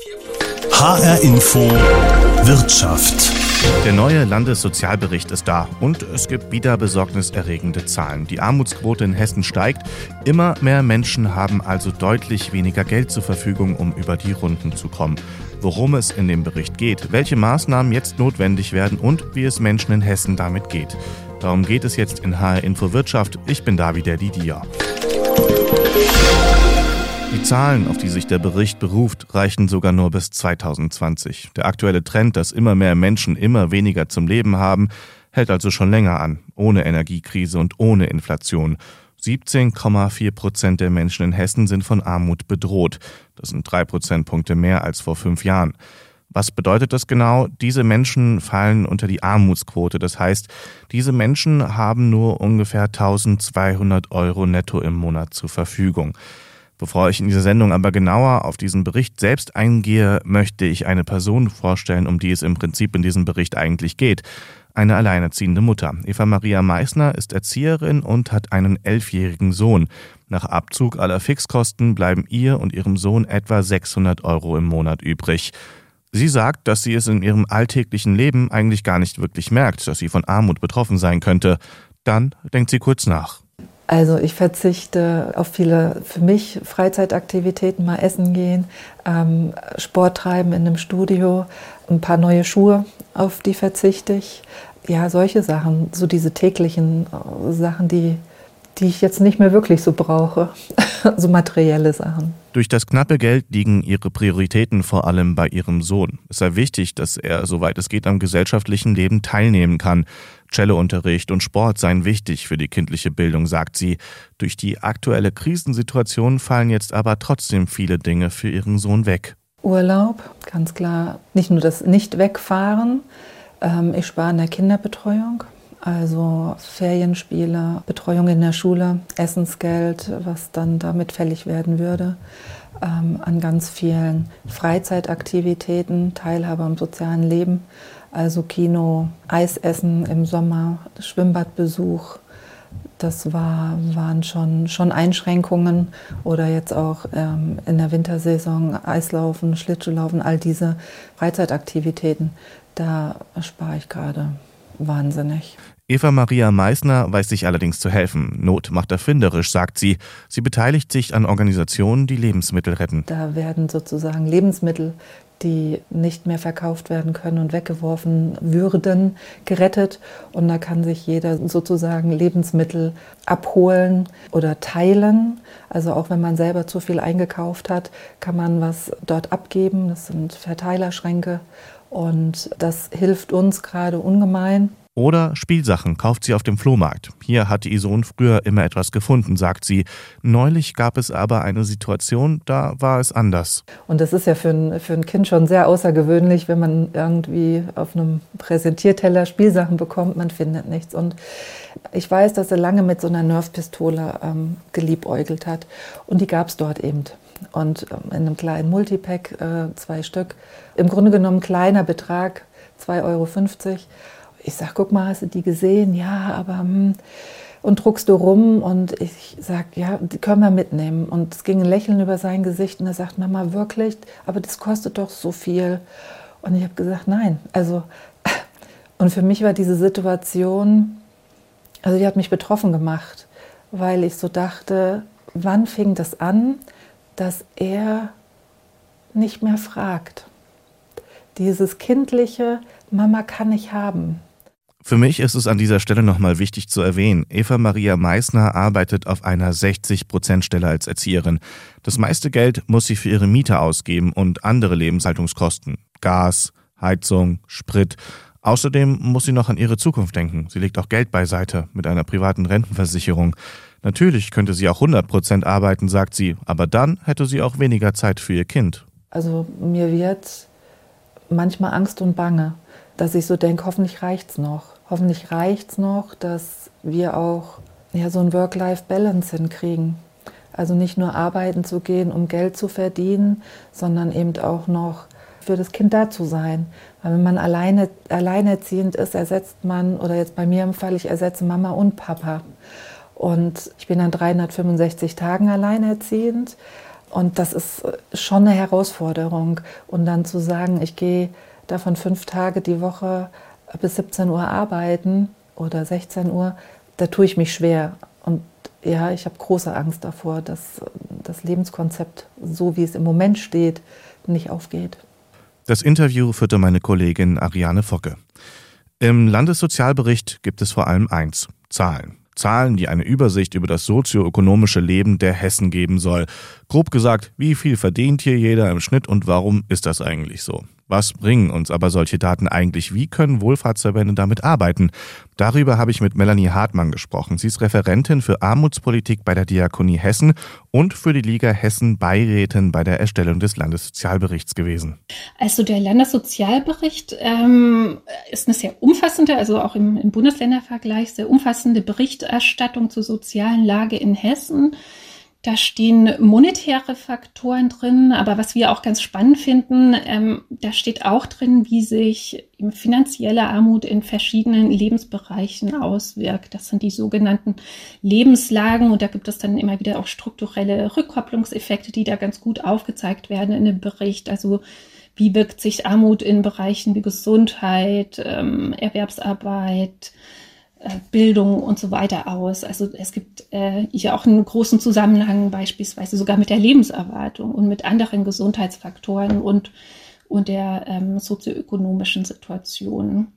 HR Info Wirtschaft. Der neue Landessozialbericht ist da und es gibt wieder besorgniserregende Zahlen. Die Armutsquote in Hessen steigt. Immer mehr Menschen haben also deutlich weniger Geld zur Verfügung, um über die Runden zu kommen. Worum es in dem Bericht geht, welche Maßnahmen jetzt notwendig werden und wie es Menschen in Hessen damit geht. Darum geht es jetzt in HR Info Wirtschaft. Ich bin David der Didier. Die Zahlen, auf die sich der Bericht beruft, reichen sogar nur bis 2020. Der aktuelle Trend, dass immer mehr Menschen immer weniger zum Leben haben, hält also schon länger an, ohne Energiekrise und ohne Inflation. 17,4 Prozent der Menschen in Hessen sind von Armut bedroht. Das sind drei Prozentpunkte mehr als vor fünf Jahren. Was bedeutet das genau? Diese Menschen fallen unter die Armutsquote. Das heißt, diese Menschen haben nur ungefähr 1200 Euro netto im Monat zur Verfügung. Bevor ich in dieser Sendung aber genauer auf diesen Bericht selbst eingehe, möchte ich eine Person vorstellen, um die es im Prinzip in diesem Bericht eigentlich geht. Eine alleinerziehende Mutter. Eva Maria Meissner ist Erzieherin und hat einen elfjährigen Sohn. Nach Abzug aller Fixkosten bleiben ihr und ihrem Sohn etwa 600 Euro im Monat übrig. Sie sagt, dass sie es in ihrem alltäglichen Leben eigentlich gar nicht wirklich merkt, dass sie von Armut betroffen sein könnte. Dann denkt sie kurz nach. Also ich verzichte auf viele für mich Freizeitaktivitäten, mal essen gehen, ähm, Sport treiben in einem Studio, ein paar neue Schuhe, auf die verzichte ich. Ja, solche Sachen, so diese täglichen äh, Sachen, die, die ich jetzt nicht mehr wirklich so brauche, so materielle Sachen. Durch das knappe Geld liegen ihre Prioritäten vor allem bei ihrem Sohn. Es sei wichtig, dass er, soweit es geht, am gesellschaftlichen Leben teilnehmen kann. Cellounterricht und Sport seien wichtig für die kindliche Bildung, sagt sie. Durch die aktuelle Krisensituation fallen jetzt aber trotzdem viele Dinge für ihren Sohn weg. Urlaub, ganz klar. Nicht nur das Nicht-Wegfahren. Ähm, ich spare in der Kinderbetreuung. Also Ferienspiele, Betreuung in der Schule, Essensgeld, was dann damit fällig werden würde, ähm, an ganz vielen Freizeitaktivitäten, Teilhabe am sozialen Leben, also Kino, Eisessen im Sommer, Schwimmbadbesuch. Das war, waren schon, schon Einschränkungen oder jetzt auch ähm, in der Wintersaison Eislaufen, Schlittschuhlaufen, all diese Freizeitaktivitäten. Da spare ich gerade wahnsinnig. Eva Maria Meissner weiß sich allerdings zu helfen. Not macht erfinderisch, sagt sie. Sie beteiligt sich an Organisationen, die Lebensmittel retten. Da werden sozusagen Lebensmittel, die nicht mehr verkauft werden können und weggeworfen würden, gerettet. Und da kann sich jeder sozusagen Lebensmittel abholen oder teilen. Also auch wenn man selber zu viel eingekauft hat, kann man was dort abgeben. Das sind Verteilerschränke. Und das hilft uns gerade ungemein. Oder Spielsachen kauft sie auf dem Flohmarkt. Hier hatte ihr Sohn früher immer etwas gefunden, sagt sie. Neulich gab es aber eine Situation, da war es anders. Und das ist ja für ein, für ein Kind schon sehr außergewöhnlich, wenn man irgendwie auf einem Präsentierteller Spielsachen bekommt, man findet nichts. Und ich weiß, dass er lange mit so einer Nerfpistole ähm, geliebäugelt hat. Und die gab es dort eben und ähm, in einem kleinen Multipack äh, zwei Stück. Im Grunde genommen kleiner Betrag, 2,50 Euro. Ich sage, guck mal, hast du die gesehen? Ja, aber hm. und druckst du rum und ich sage, ja, die können wir mitnehmen. Und es ging ein Lächeln über sein Gesicht und er sagt, Mama, wirklich? Aber das kostet doch so viel. Und ich habe gesagt, nein. Also und für mich war diese Situation, also die hat mich betroffen gemacht, weil ich so dachte, wann fing das an? Dass er nicht mehr fragt. Dieses kindliche Mama kann ich haben. Für mich ist es an dieser Stelle nochmal wichtig zu erwähnen, Eva Maria Meissner arbeitet auf einer 60-Prozent-Stelle als Erzieherin. Das meiste Geld muss sie für ihre Miete ausgeben und andere Lebenshaltungskosten. Gas, Heizung, Sprit. Außerdem muss sie noch an ihre Zukunft denken. Sie legt auch Geld beiseite mit einer privaten Rentenversicherung. Natürlich könnte sie auch 100 Prozent arbeiten, sagt sie, aber dann hätte sie auch weniger Zeit für ihr Kind. Also mir wird manchmal Angst und Bange, dass ich so denke, hoffentlich reicht's noch. Hoffentlich reicht's noch, dass wir auch ja, so ein Work-Life-Balance hinkriegen. Also nicht nur arbeiten zu gehen, um Geld zu verdienen, sondern eben auch noch für das Kind da zu sein. Weil wenn man alleine, alleinerziehend ist, ersetzt man, oder jetzt bei mir im Fall, ich ersetze Mama und Papa. Und ich bin an 365 Tagen alleinerziehend. Und das ist schon eine Herausforderung. Und dann zu sagen, ich gehe davon fünf Tage die Woche bis 17 Uhr arbeiten oder 16 Uhr, da tue ich mich schwer. Und ja, ich habe große Angst davor, dass das Lebenskonzept, so wie es im Moment steht, nicht aufgeht. Das Interview führte meine Kollegin Ariane Focke. Im Landessozialbericht gibt es vor allem eins, Zahlen. Zahlen, die eine Übersicht über das sozioökonomische Leben der Hessen geben soll. Grob gesagt, wie viel verdient hier jeder im Schnitt und warum ist das eigentlich so? Was bringen uns aber solche Daten eigentlich? Wie können Wohlfahrtsverbände damit arbeiten? Darüber habe ich mit Melanie Hartmann gesprochen. Sie ist Referentin für Armutspolitik bei der Diakonie Hessen und für die Liga Hessen Beirätin bei der Erstellung des Landessozialberichts gewesen. Also der Landessozialbericht ähm, ist eine sehr umfassende, also auch im, im Bundesländervergleich sehr umfassende Berichterstattung zur sozialen Lage in Hessen. Da stehen monetäre Faktoren drin, aber was wir auch ganz spannend finden, ähm, da steht auch drin, wie sich finanzielle Armut in verschiedenen Lebensbereichen auswirkt. Das sind die sogenannten Lebenslagen und da gibt es dann immer wieder auch strukturelle Rückkopplungseffekte, die da ganz gut aufgezeigt werden in dem Bericht. Also wie wirkt sich Armut in Bereichen wie Gesundheit, ähm, Erwerbsarbeit, Bildung und so weiter aus. Also es gibt äh, hier auch einen großen Zusammenhang beispielsweise sogar mit der Lebenserwartung und mit anderen Gesundheitsfaktoren und, und der ähm, sozioökonomischen Situation.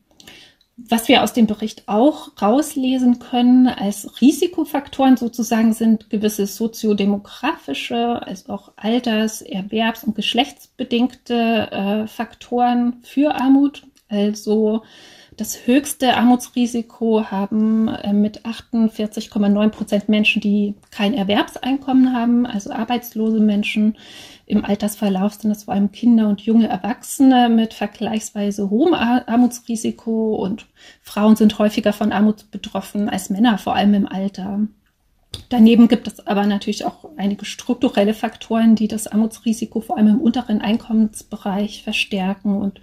Was wir aus dem Bericht auch rauslesen können als Risikofaktoren sozusagen sind gewisse soziodemografische, also auch alters-, erwerbs- und geschlechtsbedingte äh, Faktoren für Armut. Also das höchste Armutsrisiko haben äh, mit 48,9 Prozent Menschen, die kein Erwerbseinkommen haben, also arbeitslose Menschen. Im Altersverlauf sind es vor allem Kinder und junge Erwachsene mit vergleichsweise hohem Armutsrisiko und Frauen sind häufiger von Armut betroffen als Männer, vor allem im Alter. Daneben gibt es aber natürlich auch einige strukturelle Faktoren, die das Armutsrisiko vor allem im unteren Einkommensbereich verstärken und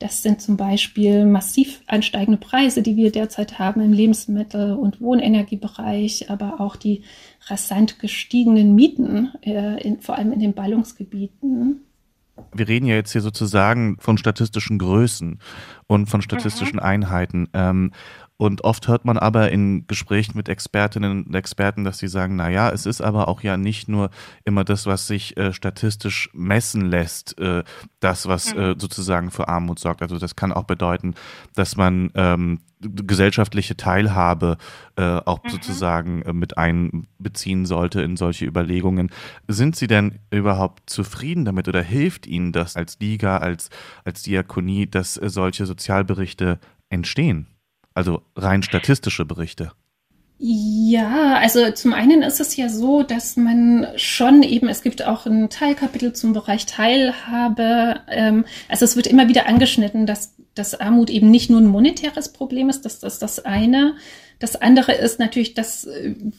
das sind zum Beispiel massiv ansteigende Preise, die wir derzeit haben im Lebensmittel- und Wohnenergiebereich, aber auch die rasant gestiegenen Mieten, äh, in, vor allem in den Ballungsgebieten. Wir reden ja jetzt hier sozusagen von statistischen Größen und von statistischen mhm. Einheiten. Ähm, und oft hört man aber in Gesprächen mit Expertinnen und Experten, dass sie sagen, na ja, es ist aber auch ja nicht nur immer das, was sich äh, statistisch messen lässt, äh, das, was mhm. äh, sozusagen für Armut sorgt. Also das kann auch bedeuten, dass man ähm, gesellschaftliche Teilhabe äh, auch mhm. sozusagen äh, mit einbeziehen sollte in solche Überlegungen. Sind Sie denn überhaupt zufrieden damit oder hilft Ihnen das als Liga, als, als Diakonie, dass äh, solche Sozialberichte entstehen? Also rein statistische Berichte. Ja, also zum einen ist es ja so, dass man schon eben, es gibt auch ein Teilkapitel zum Bereich Teilhabe. Ähm, also es wird immer wieder angeschnitten, dass, dass Armut eben nicht nur ein monetäres Problem ist, dass das das eine das andere ist natürlich, dass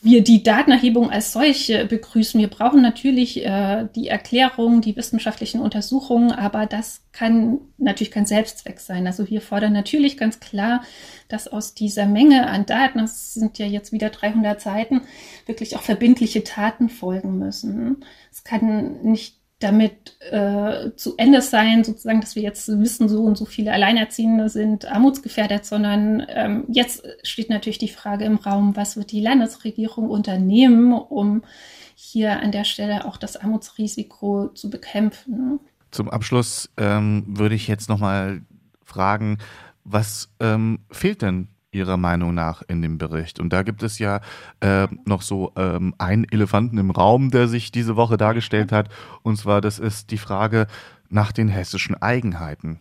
wir die Datenerhebung als solche begrüßen. Wir brauchen natürlich äh, die Erklärung, die wissenschaftlichen Untersuchungen, aber das kann natürlich kein Selbstzweck sein. Also wir fordern natürlich ganz klar, dass aus dieser Menge an Daten, das sind ja jetzt wieder 300 Seiten, wirklich auch verbindliche Taten folgen müssen. Es kann nicht damit äh, zu Ende sein, sozusagen, dass wir jetzt wissen, so und so viele Alleinerziehende sind armutsgefährdet, sondern ähm, jetzt steht natürlich die Frage im Raum, was wird die Landesregierung unternehmen, um hier an der Stelle auch das Armutsrisiko zu bekämpfen. Zum Abschluss ähm, würde ich jetzt nochmal fragen, was ähm, fehlt denn Ihrer Meinung nach in dem Bericht? Und da gibt es ja äh, noch so ähm, einen Elefanten im Raum, der sich diese Woche dargestellt hat. Und zwar, das ist die Frage nach den hessischen Eigenheiten.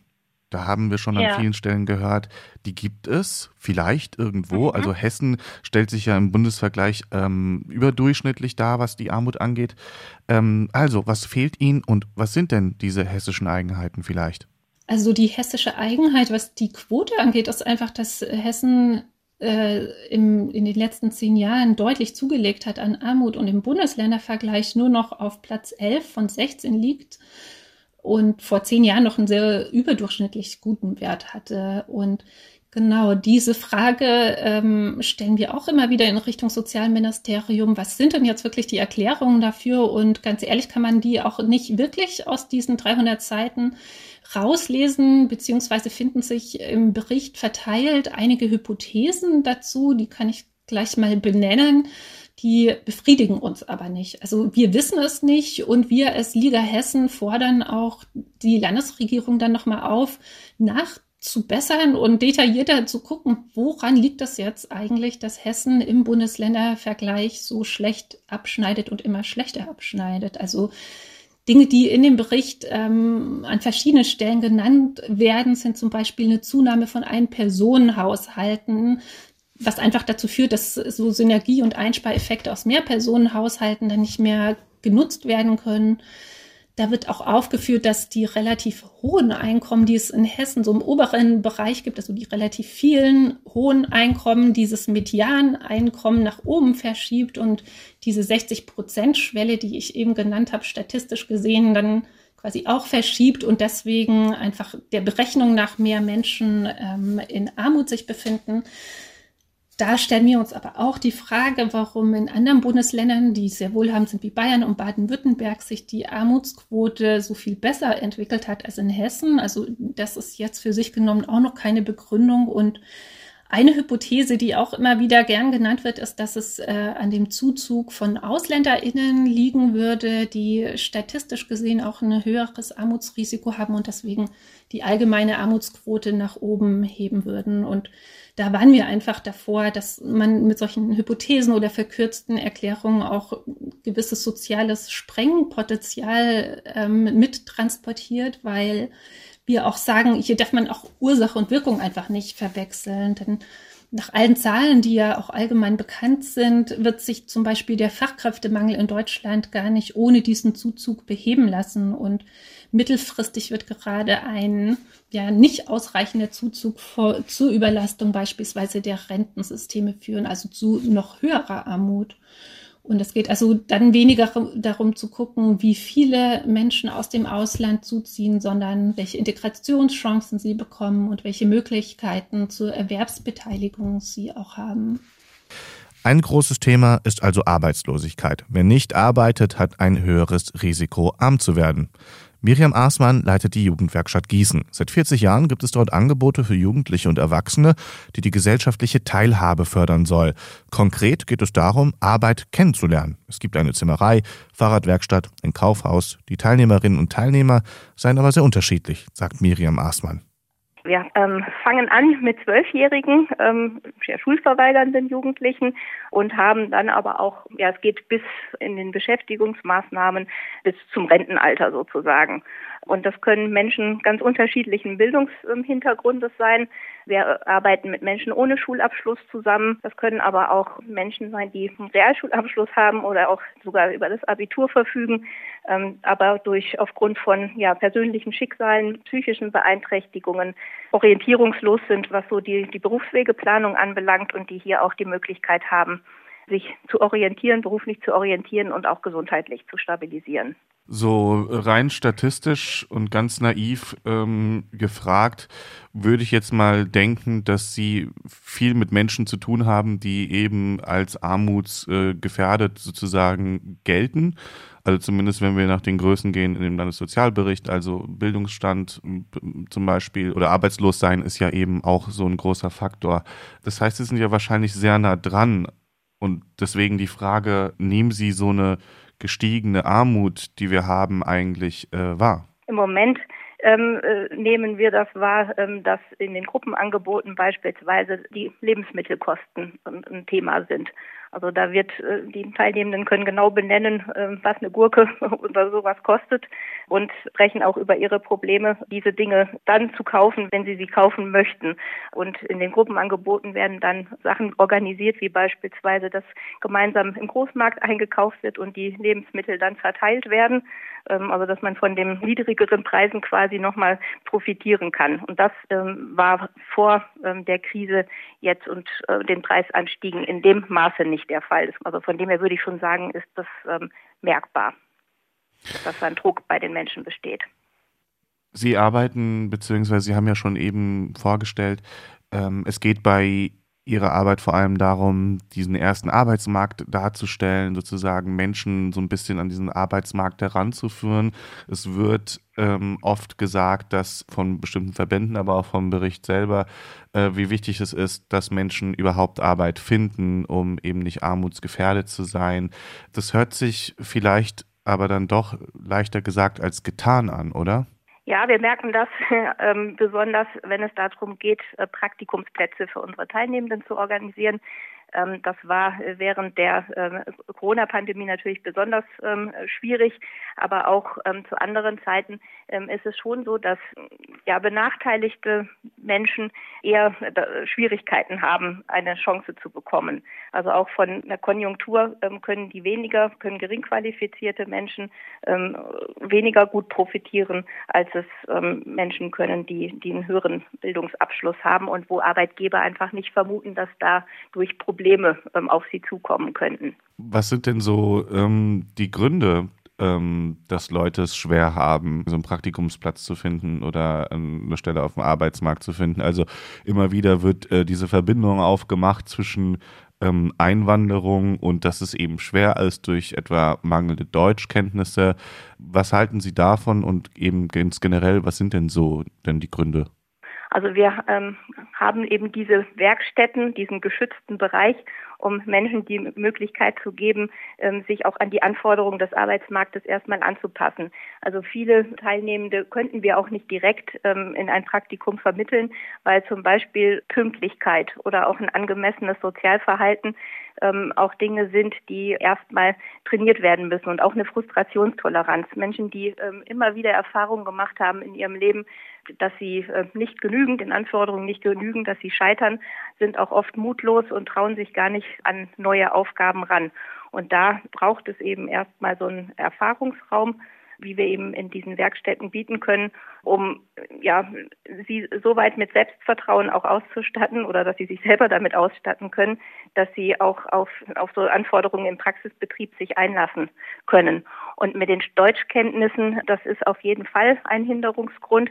Da haben wir schon ja. an vielen Stellen gehört, die gibt es vielleicht irgendwo. Mhm. Also Hessen stellt sich ja im Bundesvergleich ähm, überdurchschnittlich dar, was die Armut angeht. Ähm, also, was fehlt Ihnen und was sind denn diese hessischen Eigenheiten vielleicht? Also die hessische Eigenheit, was die Quote angeht, ist einfach, dass Hessen äh, im, in den letzten zehn Jahren deutlich zugelegt hat an Armut und im Bundesländervergleich nur noch auf Platz 11 von 16 liegt und vor zehn Jahren noch einen sehr überdurchschnittlich guten Wert hatte. Und Genau, diese Frage ähm, stellen wir auch immer wieder in Richtung Sozialministerium. Was sind denn jetzt wirklich die Erklärungen dafür? Und ganz ehrlich kann man die auch nicht wirklich aus diesen 300 Seiten rauslesen, beziehungsweise finden sich im Bericht verteilt einige Hypothesen dazu, die kann ich gleich mal benennen. Die befriedigen uns aber nicht. Also wir wissen es nicht und wir als Liga Hessen fordern auch die Landesregierung dann nochmal auf, nach zu bessern und detaillierter zu gucken, woran liegt das jetzt eigentlich, dass Hessen im Bundesländervergleich so schlecht abschneidet und immer schlechter abschneidet. Also Dinge, die in dem Bericht ähm, an verschiedenen Stellen genannt werden, sind zum Beispiel eine Zunahme von Ein-Personen-Haushalten, was einfach dazu führt, dass so Synergie- und Einspareffekte aus Mehrpersonenhaushalten dann nicht mehr genutzt werden können. Da wird auch aufgeführt, dass die relativ hohen Einkommen, die es in Hessen so im oberen Bereich gibt, also die relativ vielen hohen Einkommen, dieses Medianeinkommen nach oben verschiebt und diese 60-Prozent-Schwelle, die ich eben genannt habe, statistisch gesehen dann quasi auch verschiebt und deswegen einfach der Berechnung nach mehr Menschen ähm, in Armut sich befinden. Da stellen wir uns aber auch die Frage, warum in anderen Bundesländern, die sehr wohlhabend sind wie Bayern und Baden-Württemberg, sich die Armutsquote so viel besser entwickelt hat als in Hessen. Also das ist jetzt für sich genommen auch noch keine Begründung. Und eine Hypothese, die auch immer wieder gern genannt wird, ist, dass es äh, an dem Zuzug von AusländerInnen liegen würde, die statistisch gesehen auch ein höheres Armutsrisiko haben und deswegen die allgemeine Armutsquote nach oben heben würden. Und da waren wir einfach davor, dass man mit solchen Hypothesen oder verkürzten Erklärungen auch gewisses soziales Sprengpotenzial ähm, mittransportiert, weil wir auch sagen, hier darf man auch Ursache und Wirkung einfach nicht verwechseln. Denn nach allen Zahlen, die ja auch allgemein bekannt sind, wird sich zum Beispiel der Fachkräftemangel in Deutschland gar nicht ohne diesen Zuzug beheben lassen. Und mittelfristig wird gerade ein ja nicht ausreichender Zuzug vor, zu Überlastung beispielsweise der Rentensysteme führen, also zu noch höherer Armut. Und es geht also dann weniger darum zu gucken, wie viele Menschen aus dem Ausland zuziehen, sondern welche Integrationschancen sie bekommen und welche Möglichkeiten zur Erwerbsbeteiligung sie auch haben. Ein großes Thema ist also Arbeitslosigkeit. Wer nicht arbeitet, hat ein höheres Risiko, arm zu werden. Miriam Aßmann leitet die Jugendwerkstatt Gießen. Seit 40 Jahren gibt es dort Angebote für Jugendliche und Erwachsene, die die gesellschaftliche Teilhabe fördern soll. Konkret geht es darum, Arbeit kennenzulernen. Es gibt eine Zimmerei, Fahrradwerkstatt, ein Kaufhaus. Die Teilnehmerinnen und Teilnehmer seien aber sehr unterschiedlich, sagt Miriam Aßmann. Wir ähm, fangen an mit zwölfjährigen, ähm, schulverweigernden Jugendlichen und haben dann aber auch, ja, es geht bis in den Beschäftigungsmaßnahmen bis zum Rentenalter sozusagen. Und das können Menschen ganz unterschiedlichen Bildungshintergrundes sein. Wir arbeiten mit Menschen ohne Schulabschluss zusammen. Das können aber auch Menschen sein, die einen Realschulabschluss haben oder auch sogar über das Abitur verfügen, ähm, aber durch aufgrund von ja, persönlichen Schicksalen, psychischen Beeinträchtigungen orientierungslos sind, was so die, die Berufswegeplanung anbelangt und die hier auch die Möglichkeit haben, sich zu orientieren, beruflich zu orientieren und auch gesundheitlich zu stabilisieren. So rein statistisch und ganz naiv ähm, gefragt, würde ich jetzt mal denken, dass Sie viel mit Menschen zu tun haben, die eben als armutsgefährdet äh, sozusagen gelten. Also zumindest wenn wir nach den Größen gehen in dem Landessozialbericht, also Bildungsstand zum Beispiel oder Arbeitslossein ist ja eben auch so ein großer Faktor. Das heißt, Sie sind ja wahrscheinlich sehr nah dran und deswegen die Frage, nehmen Sie so eine gestiegene Armut, die wir haben, eigentlich äh, wahr? Im Moment ähm, äh, nehmen wir das wahr, ähm, dass in den Gruppenangeboten beispielsweise die Lebensmittelkosten ein, ein Thema sind. Also da wird, äh, die Teilnehmenden können genau benennen, äh, was eine Gurke oder sowas kostet und sprechen auch über ihre Probleme, diese Dinge dann zu kaufen, wenn sie sie kaufen möchten. Und in den Gruppenangeboten werden dann Sachen organisiert, wie beispielsweise, dass gemeinsam im Großmarkt eingekauft wird und die Lebensmittel dann verteilt werden. Ähm, also dass man von den niedrigeren Preisen quasi nochmal profitieren kann. Und das ähm, war vor ähm, der Krise jetzt und äh, den Preisanstiegen in dem Maße nicht der Fall. Also von dem her würde ich schon sagen, ist das merkbar, dass ein Druck bei den Menschen besteht. Sie arbeiten, beziehungsweise Sie haben ja schon eben vorgestellt, Ähm, es geht bei ihrer Arbeit vor allem darum, diesen ersten Arbeitsmarkt darzustellen, sozusagen Menschen so ein bisschen an diesen Arbeitsmarkt heranzuführen. Es wird ähm, oft gesagt, dass von bestimmten Verbänden, aber auch vom Bericht selber, äh, wie wichtig es ist, dass Menschen überhaupt Arbeit finden, um eben nicht armutsgefährdet zu sein. Das hört sich vielleicht aber dann doch leichter gesagt als getan an, oder? Ja, wir merken das ähm, besonders, wenn es darum geht, äh, Praktikumsplätze für unsere Teilnehmenden zu organisieren. Ähm, das war während der ähm, Corona-Pandemie natürlich besonders ähm, schwierig, aber auch zu anderen Zeiten ist es schon so, dass ja benachteiligte Menschen eher äh, Schwierigkeiten haben, eine Chance zu bekommen. Also auch von der Konjunktur können die weniger, können gering qualifizierte Menschen weniger gut profitieren, als es Menschen können, die, die einen höheren Bildungsabschluss haben und wo Arbeitgeber einfach nicht vermuten, dass da durch Probleme Probleme ähm, auf sie zukommen könnten. Was sind denn so ähm, die Gründe, ähm, dass Leute es schwer haben, so einen Praktikumsplatz zu finden oder ähm, eine Stelle auf dem Arbeitsmarkt zu finden? Also immer wieder wird äh, diese Verbindung aufgemacht zwischen ähm, Einwanderung und dass es eben schwer ist durch etwa mangelnde Deutschkenntnisse. Was halten Sie davon und eben ganz generell, was sind denn so denn die Gründe? Also wir ähm, haben eben diese Werkstätten, diesen geschützten Bereich, um Menschen die Möglichkeit zu geben, ähm, sich auch an die Anforderungen des Arbeitsmarktes erstmal anzupassen. Also viele Teilnehmende könnten wir auch nicht direkt ähm, in ein Praktikum vermitteln, weil zum Beispiel Pünktlichkeit oder auch ein angemessenes Sozialverhalten ähm, auch Dinge sind, die erstmal trainiert werden müssen und auch eine Frustrationstoleranz. Menschen, die ähm, immer wieder Erfahrungen gemacht haben in ihrem Leben, dass sie äh, nicht genügend, in Anforderungen nicht genügen, dass sie scheitern, sind auch oft mutlos und trauen sich gar nicht an neue Aufgaben ran. Und da braucht es eben erstmal so einen Erfahrungsraum, wie wir eben in diesen Werkstätten bieten können, um ja sie soweit mit Selbstvertrauen auch auszustatten oder dass sie sich selber damit ausstatten können, dass sie auch auf, auf so Anforderungen im Praxisbetrieb sich einlassen können. Und mit den Deutschkenntnissen, das ist auf jeden Fall ein Hinderungsgrund.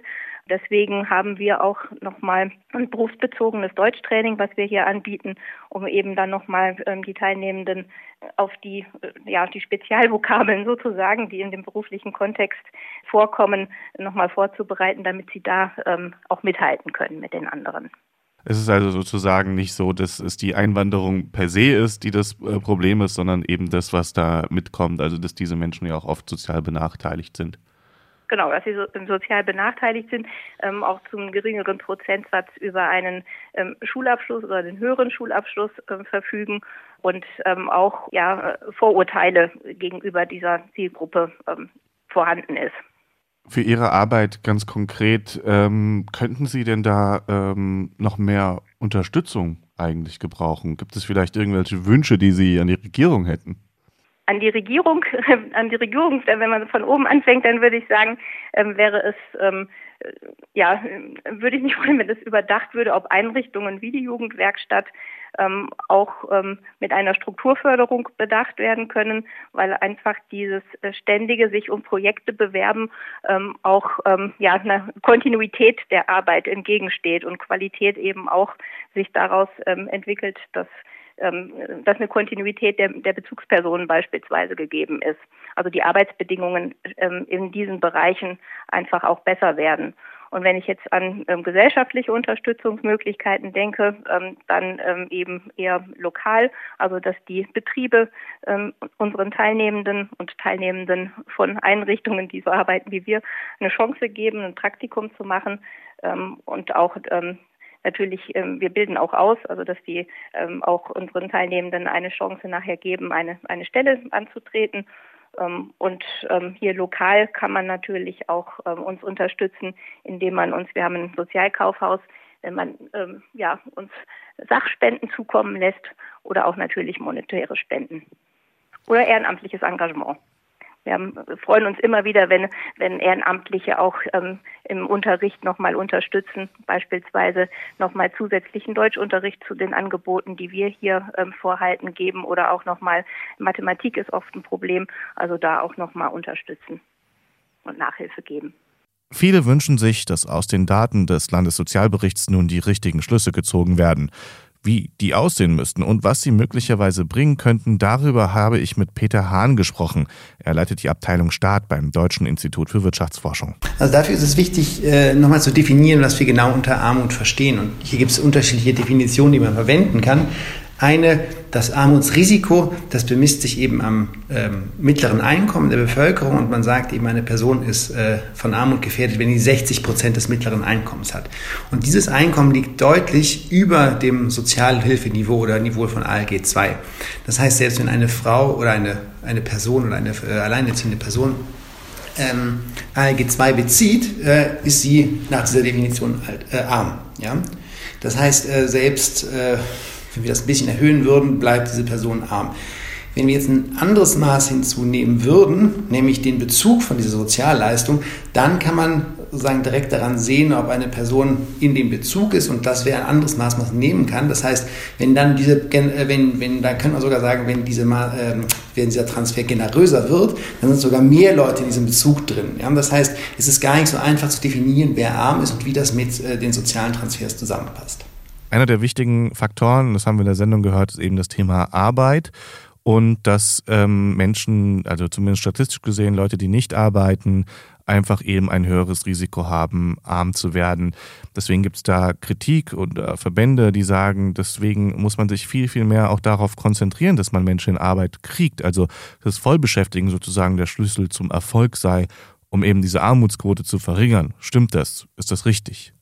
Deswegen haben wir auch nochmal ein berufsbezogenes Deutschtraining, was wir hier anbieten, um eben dann nochmal ähm, die Teilnehmenden auf die, äh, ja, die Spezialvokabeln sozusagen, die in dem beruflichen Kontext vorkommen, nochmal vorzubereiten, damit sie da ähm, auch mithalten können mit den anderen. Es ist also sozusagen nicht so, dass es die Einwanderung per se ist, die das äh, Problem ist, sondern eben das, was da mitkommt, also dass diese Menschen ja auch oft sozial benachteiligt sind genau, dass sie so, sozial benachteiligt sind, ähm, auch zum geringeren Prozentsatz über einen ähm, Schulabschluss oder den höheren Schulabschluss ähm, verfügen und ähm, auch ja, Vorurteile gegenüber dieser Zielgruppe ähm, vorhanden ist. Für Ihre Arbeit ganz konkret, ähm, könnten Sie denn da noch mehr Unterstützung eigentlich gebrauchen? Gibt es vielleicht irgendwelche Wünsche, die Sie an die Regierung hätten? An die Regierung, an die Regierung, wenn man von oben anfängt, dann würde ich sagen, ähm, wäre es, ähm, ja, würde ich mich freuen, wenn es überdacht würde, ob Einrichtungen wie die Jugendwerkstatt ähm, auch ähm, mit einer Strukturförderung bedacht werden können, weil einfach dieses äh, ständige sich um Projekte bewerben ähm, auch ähm, ja einer Kontinuität der Arbeit entgegensteht und Qualität eben auch sich daraus entwickelt, dass dass eine Kontinuität der, der Bezugspersonen beispielsweise gegeben ist. Also die Arbeitsbedingungen ähm, in diesen Bereichen einfach auch besser werden. Und wenn ich jetzt an ähm, gesellschaftliche Unterstützungsmöglichkeiten denke, ähm, dann ähm, eben eher lokal, also dass die Betriebe ähm, unseren Teilnehmenden und Teilnehmenden von Einrichtungen, die so arbeiten wie wir, eine Chance geben, ein Praktikum zu machen und auch natürlich, ähm, wir bilden auch aus, also dass die ähm, auch unseren Teilnehmenden eine Chance nachher geben, eine, eine Stelle anzutreten. Ähm, und hier lokal kann man natürlich auch uns unterstützen, indem man uns, wir haben ein Sozialkaufhaus, wenn man ja, uns Sachspenden zukommen lässt oder auch natürlich monetäre Spenden oder ehrenamtliches Engagement. Wir haben, freuen uns immer wieder, wenn, wenn Ehrenamtliche auch ähm, im Unterricht nochmal unterstützen, beispielsweise nochmal zusätzlichen Deutschunterricht zu den Angeboten, die wir hier ähm, vorhalten, geben oder auch nochmal Mathematik ist oft ein Problem, also da auch nochmal unterstützen und Nachhilfe geben. Viele wünschen sich, dass aus den Daten des Landessozialberichts nun die richtigen Schlüsse gezogen werden. Wie die aussehen müssten und was sie möglicherweise bringen könnten, darüber habe ich mit Peter Hahn gesprochen. Er leitet die Abteilung Staat beim Deutschen Institut für Wirtschaftsforschung. Also dafür ist es wichtig, äh, nochmal zu definieren, was wir genau unter Armut verstehen. Und hier gibt es unterschiedliche Definitionen, die man verwenden kann. Eine, das Armutsrisiko, das bemisst sich eben am ähm, mittleren Einkommen der Bevölkerung und man sagt eben, eine Person ist äh, von Armut gefährdet, wenn sie 60 Prozent des mittleren Einkommens hat. Und dieses Einkommen liegt deutlich über dem Sozialhilfeniveau oder Niveau von ALG 2. Das heißt, selbst wenn eine Frau oder eine, eine Person oder eine äh, alleinerziehende Person ähm, ALG 2 bezieht, äh, ist sie nach dieser Definition halt, äh, arm. Ja? Das heißt, äh, selbst äh, wenn wir das ein bisschen erhöhen würden, bleibt diese Person arm. Wenn wir jetzt ein anderes Maß hinzunehmen würden, nämlich den Bezug von dieser Sozialleistung, dann kann man sozusagen direkt daran sehen, ob eine Person in dem Bezug ist und das wäre ein anderes Maß, was man nehmen kann. Das heißt, wenn dann diese, äh, wenn, wenn, dann kann man sogar sagen, wenn, diese, äh, wenn dieser Transfer generöser wird, dann sind sogar mehr Leute in diesem Bezug drin. Das heißt, es ist gar nicht so einfach zu definieren, wer arm ist und wie das mit äh, den sozialen Transfers zusammenpasst. Einer der wichtigen Faktoren, das haben wir in der Sendung gehört, ist eben das Thema Arbeit und dass ähm, Menschen, also zumindest statistisch gesehen, Leute, die nicht arbeiten, einfach eben ein höheres Risiko haben, arm zu werden. Deswegen gibt es da Kritik und äh, Verbände, die sagen, deswegen muss man sich viel, viel mehr auch darauf konzentrieren, dass man Menschen in Arbeit kriegt. Also das Vollbeschäftigen sozusagen der Schlüssel zum Erfolg sei, um eben diese Armutsquote zu verringern. Stimmt das? Ist das richtig?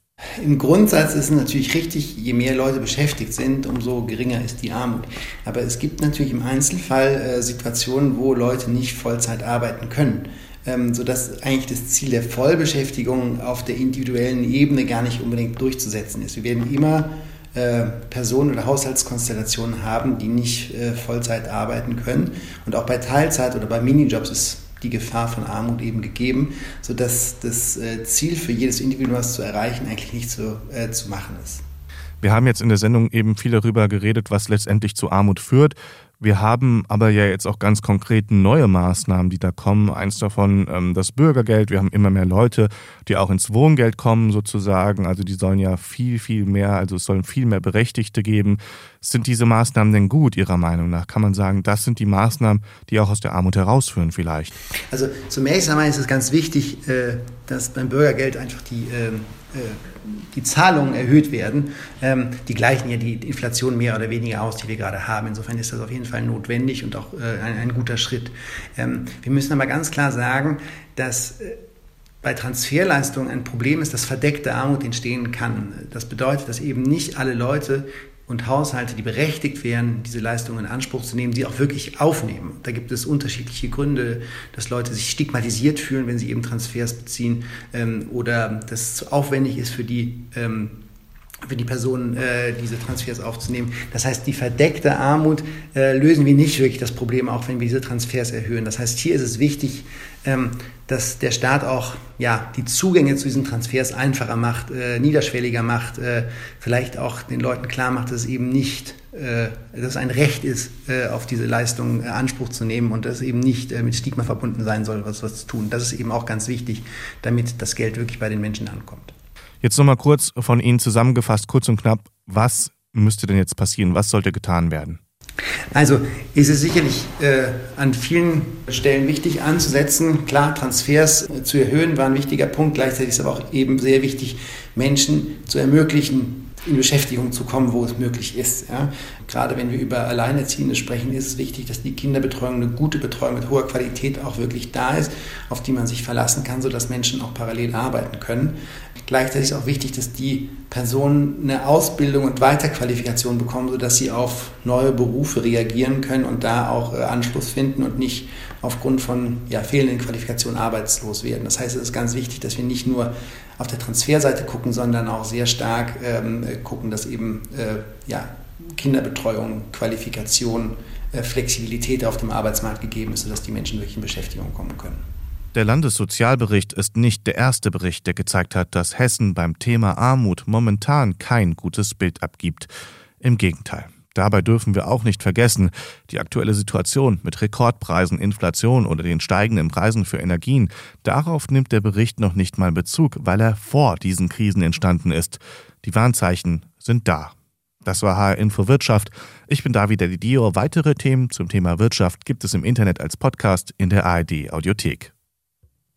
Im Grundsatz ist es natürlich richtig, je mehr Leute beschäftigt sind, umso geringer ist die Armut. Aber es gibt natürlich im Einzelfall äh, Situationen, wo Leute nicht Vollzeit arbeiten können, ähm, sodass eigentlich das Ziel der Vollbeschäftigung auf der individuellen Ebene gar nicht unbedingt durchzusetzen ist. Wir werden immer äh, Personen oder Haushaltskonstellationen haben, die nicht äh, Vollzeit arbeiten können. Und auch bei Teilzeit oder bei Minijobs ist die Gefahr von Armut eben gegeben, sodass das äh, Ziel für jedes Individuum, was zu erreichen, eigentlich nicht so äh, zu machen ist. Wir haben jetzt in der Sendung eben viel darüber geredet, was letztendlich zu Armut führt. Wir haben aber ja jetzt auch ganz konkret neue Maßnahmen, die da kommen. Eins davon ähm, das Bürgergeld. Wir haben immer mehr Leute, die auch ins Wohngeld kommen sozusagen. Also die sollen ja viel, viel mehr, also es sollen viel mehr Berechtigte geben. Sind diese Maßnahmen denn gut Ihrer Meinung nach? Kann man sagen, das sind die Maßnahmen, die auch aus der Armut herausführen vielleicht? Also zunächst einmal ist es ganz wichtig, äh, dass beim Bürgergeld einfach die ähm, äh, die Zahlungen erhöht werden, ähm, die gleichen ja die Inflation mehr oder weniger aus, die wir gerade haben. Insofern ist das auf jeden Fall notwendig und auch äh, ein, ein guter Schritt. Ähm, wir müssen aber ganz klar sagen, dass äh, bei Transferleistungen ein Problem ist, dass verdeckte Armut entstehen kann. Das bedeutet, dass eben nicht alle Leute und Haushalte, die berechtigt wären, diese Leistungen in Anspruch zu nehmen, sie auch wirklich aufnehmen. Da gibt es unterschiedliche Gründe, dass Leute sich stigmatisiert fühlen, wenn sie eben Transfers beziehen ähm, oder dass es zu aufwendig ist für die ähm, für die Personen äh, diese Transfers aufzunehmen. Das heißt, die verdeckte Armut äh, lösen wir nicht wirklich das Problem, auch wenn wir diese Transfers erhöhen. Das heißt, hier ist es wichtig, ähm, dass der Staat auch ja, die Zugänge zu diesen Transfers einfacher macht, äh, niederschwelliger macht, äh, vielleicht auch den Leuten klar macht, dass es eben nicht, äh, dass es ein Recht ist, äh, auf diese Leistung äh, Anspruch zu nehmen und dass es eben nicht äh, mit Stigma verbunden sein soll, was, was zu tun. Das ist eben auch ganz wichtig, damit das Geld wirklich bei den Menschen ankommt. Jetzt nochmal kurz von Ihnen zusammengefasst, kurz und knapp, was müsste denn jetzt passieren? Was sollte getan werden? Also ist es sicherlich äh, an vielen Stellen wichtig anzusetzen. Klar, Transfers äh, zu erhöhen war ein wichtiger Punkt. Gleichzeitig ist aber auch eben sehr wichtig, Menschen zu ermöglichen, in Beschäftigung zu kommen, wo es möglich ist. Ja. Gerade wenn wir über Alleinerziehende sprechen, ist es wichtig, dass die Kinderbetreuung, eine gute Betreuung mit hoher Qualität auch wirklich da ist, auf die man sich verlassen kann, sodass Menschen auch parallel arbeiten können. Gleichzeitig ist auch wichtig, dass die Personen eine Ausbildung und Weiterqualifikation bekommen, sodass sie auf neue Berufe reagieren können und da auch äh, Anschluss finden und nicht aufgrund von ja, fehlenden Qualifikationen arbeitslos werden. Das heißt, es ist ganz wichtig, dass wir nicht nur auf der Transferseite gucken, sondern auch sehr stark ähm, gucken, dass eben äh, ja, Kinderbetreuung, Qualifikation, äh, Flexibilität auf dem Arbeitsmarkt gegeben ist, sodass die Menschen wirklich in Beschäftigung kommen können. Der Landessozialbericht ist nicht der erste Bericht, der gezeigt hat, dass Hessen beim Thema Armut momentan kein gutes Bild abgibt. Im Gegenteil. Dabei dürfen wir auch nicht vergessen, die aktuelle Situation mit Rekordpreisen, Inflation oder den steigenden Preisen für Energien, darauf nimmt der Bericht noch nicht mal Bezug, weil er vor diesen Krisen entstanden ist. Die Warnzeichen sind da. Das war HR Info Wirtschaft. Ich bin David Didio. Weitere Themen zum Thema Wirtschaft gibt es im Internet als Podcast in der ARD Audiothek.